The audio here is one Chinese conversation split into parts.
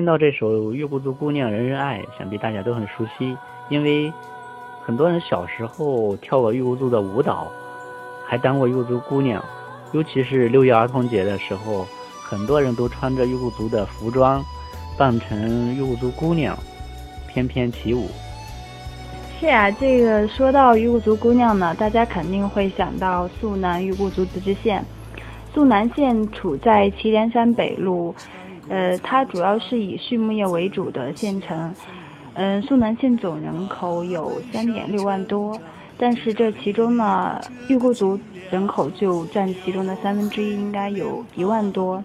听到这首《玉姑族姑娘人人爱》，想必大家都很熟悉，因为很多人小时候跳过玉姑族的舞蹈，还当过玉姑族姑娘。尤其是六一儿童节的时候，很多人都穿着玉姑族的服装，扮成玉姑族姑娘，翩翩起舞。是啊，这个说到玉姑族姑娘呢，大家肯定会想到肃南玉姑族自治县。肃南县处在祁连山北麓。呃，它主要是以畜牧业为主的县城。嗯，肃南县总人口有三点六万多，但是这其中呢，玉姑族人口就占其中的三分之一，应该有一万多。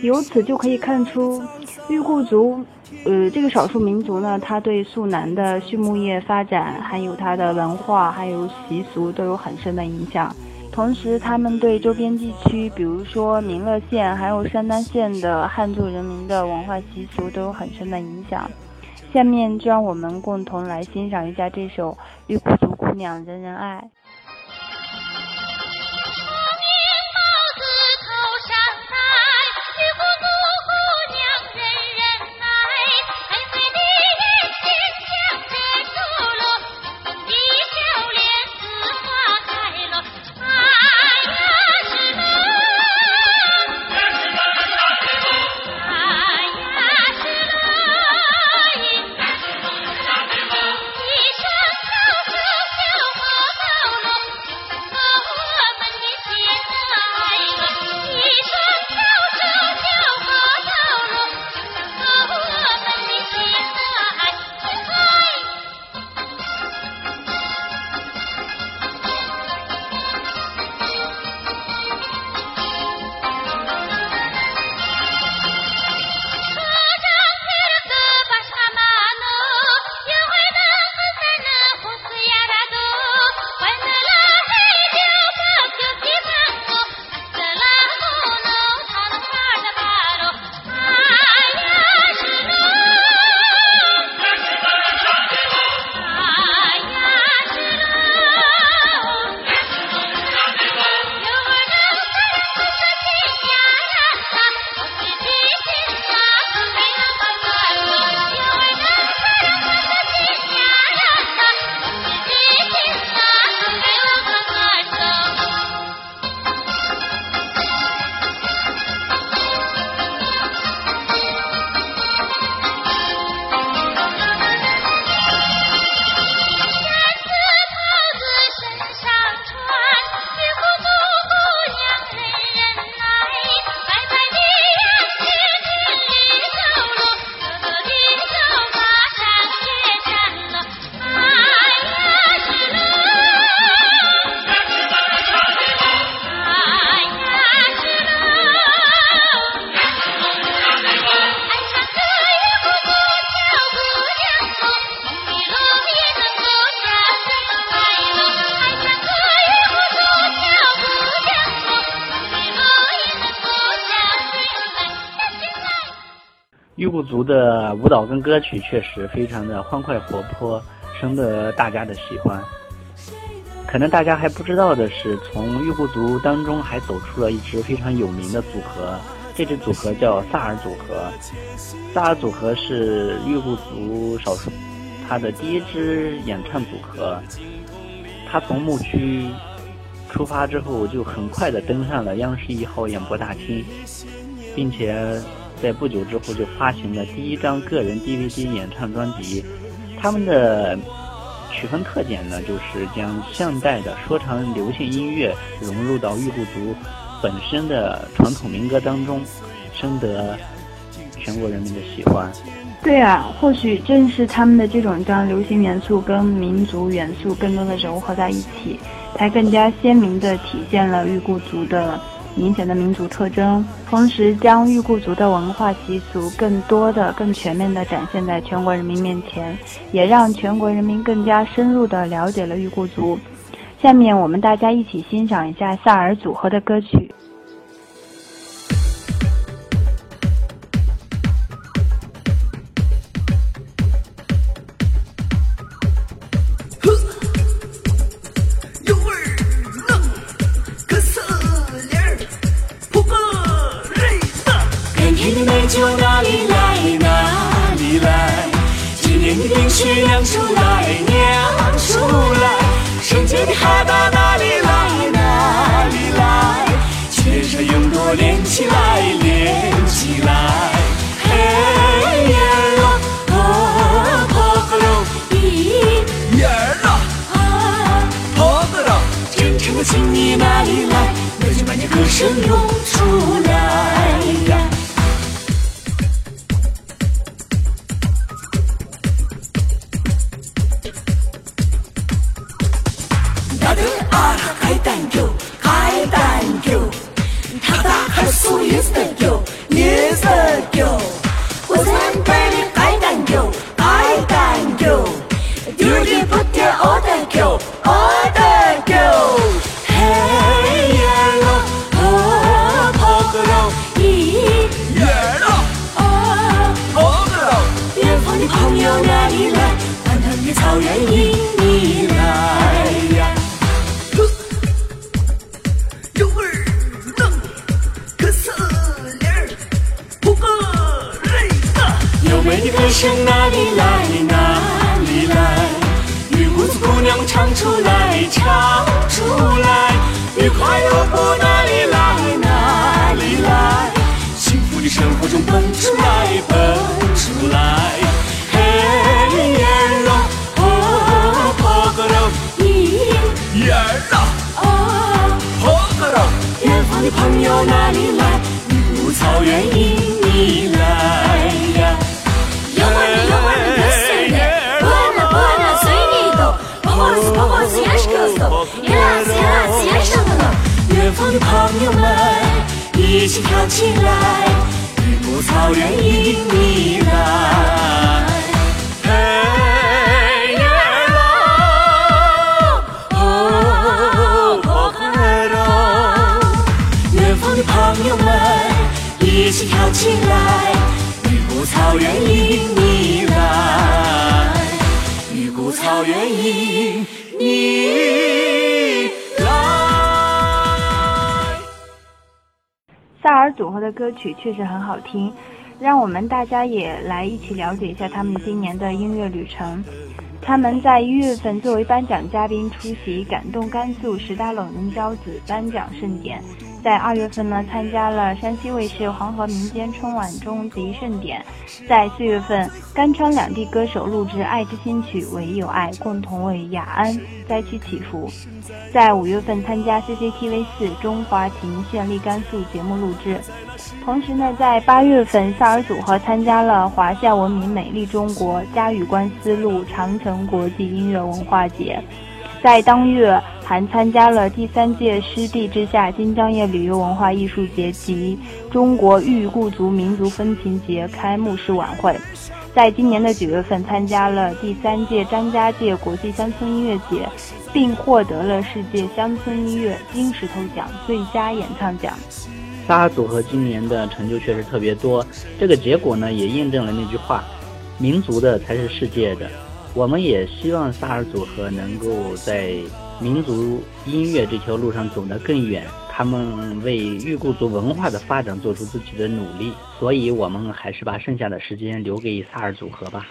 由此就可以看出，玉姑族，呃，这个少数民族呢，它对肃南的畜牧业发展，还有它的文化，还有习俗都有很深的影响。同时，他们对周边地区，比如说民乐县还有山丹县的汉族人民的文化习俗都有很深的影响。下面就让我们共同来欣赏一下这首《绿姑族姑娘人人爱》。玉姑族的舞蹈跟歌曲确实非常的欢快活泼，深得大家的喜欢。可能大家还不知道的是，从玉姑族当中还走出了一支非常有名的组合，这支组合叫萨尔组合。萨尔组合是玉姑族少数他的第一支演唱组合。他从牧区出发之后，就很快的登上了央视一号演播大厅，并且。在不久之后就发行了第一张个人 DVD 演唱专辑，他们的曲风特点呢，就是将现代的说唱流行音乐融入到玉姑族本身的传统民歌当中，深得全国人民的喜欢。对啊，或许正是他们的这种将流行元素跟民族元素更多的融合在一起，才更加鲜明地体现了玉姑族的。明显的民族特征，同时将玉固族的文化习俗更多的、更全面的展现在全国人民面前，也让全国人民更加深入的了解了玉固族。下面我们大家一起欣赏一下萨尔组合的歌曲。酒哪里来哪里来？今年？的冰雪酿出来，酿出来。圣洁的海岛哪里来？哪里来？全身勇夺连起来，连起来。嘿呀咯，哦，破格喽，咦呀咯，啊，破格喽。真诚的情意哪里来？那就把你歌声涌出来呀。朋友哪里来？绿谷草原迎你来呀！有我的有我的歌声的，波浪波浪随你动，波波是波波是也是歌颂，一浪是一浪是也是歌颂。远方的朋友们，一起跳起来，绿谷草原迎你来。跳起来！绿谷草原迎你来，绿谷草原迎你来。萨尔组合的歌曲确实很好听，让我们大家也来一起了解一下他们今年的音乐旅程。他们在一月份作为颁奖嘉宾出席感动甘肃十大冷人骄子颁奖盛典。在二月份呢，参加了山西卫视黄河民间春晚终极盛典。在四月份，甘川两地歌手录制《爱之新曲》，唯有爱，共同为雅安灾区祈福。在五月份，参加 CCTV 四中华情·绚丽甘肃节目录制。同时呢，在八月份，萨尔组合参加了华夏文明美丽中国嘉峪关丝路长城国际音乐文化节。在当月。还参加了第三届湿地之下金江堰旅游文化艺术节及中国豫故族民族风情节开幕式晚会，在今年的九月份参加了第三届张家界国际乡村音乐节，并获得了世界乡村音乐金石头奖最佳演唱奖。萨尔组合今年的成就确实特别多，这个结果呢也印证了那句话：民族的才是世界的。我们也希望萨尔组合能够在。民族音乐这条路上走得更远，他们为玉顾族文化的发展做出自己的努力，所以我们还是把剩下的时间留给萨尔组合吧。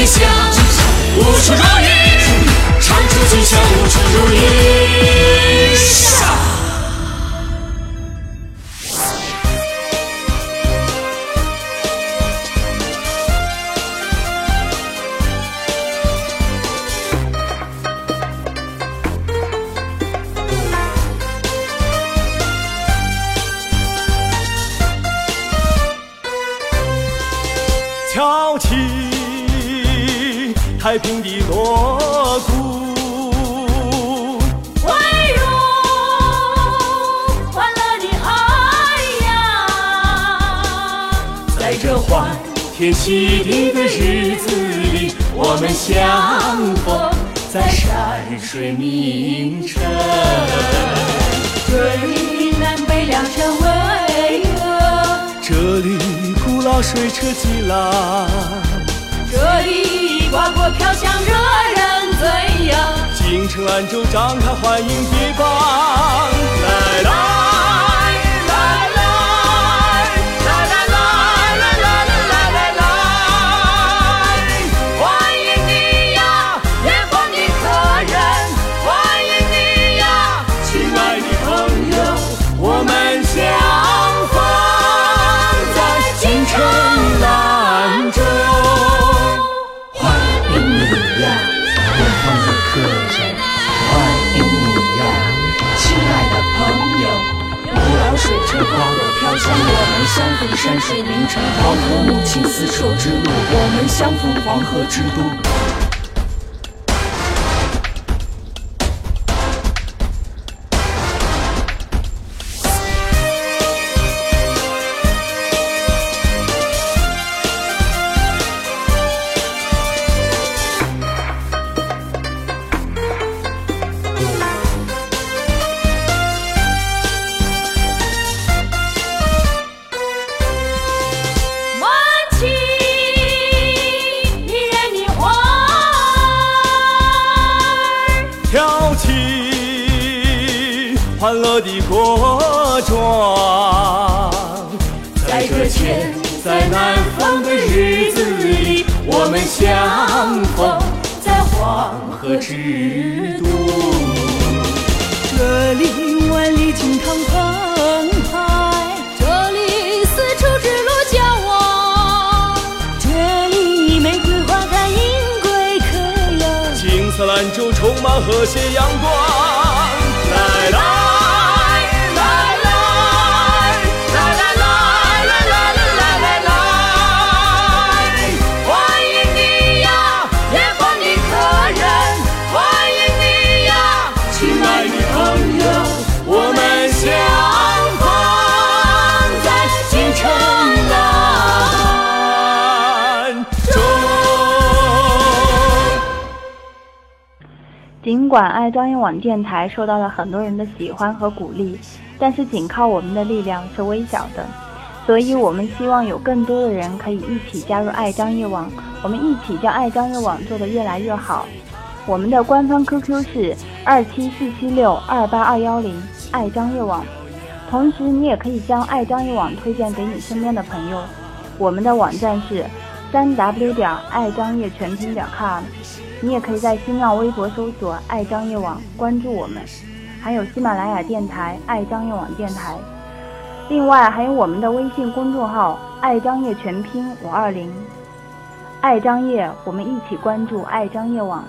justicia. 太平的锣鼓。汇入欢乐的海洋。在这欢天喜地的日子里，我们相逢在山水名城。这里南北两山巍峨，这里古老水车激浪，这里瓜果飘香，惹人醉呀。京城兰州张开欢迎的膀，来来相逢山水名城。黄河母亲丝绸之路，我们相逢黄河之都。欢乐的国妆，在这前在南方的日子里，我们相逢在黄河之都。这里万里惊涛澎湃，这里丝绸之路交往，这里玫瑰花开银桂可呀。金色兰州充满和谐阳光，来来来尽管爱张一网电台受到了很多人的喜欢和鼓励，但是仅靠我们的力量是微小的，所以我们希望有更多的人可以一起加入爱张一网，我们一起将爱张一网做得越来越好。我们的官方 QQ 是二七四七六二八二幺零，爱张一网。同时，你也可以将爱张一网推荐给你身边的朋友。我们的网站是三 w 点爱张掖全拼点 com。你也可以在新浪微博搜索“爱张业网”，关注我们，还有喜马拉雅电台“爱张业网电台”。另外还有我们的微信公众号“爱张业全拼五二零”，爱张业，我们一起关注爱张业网。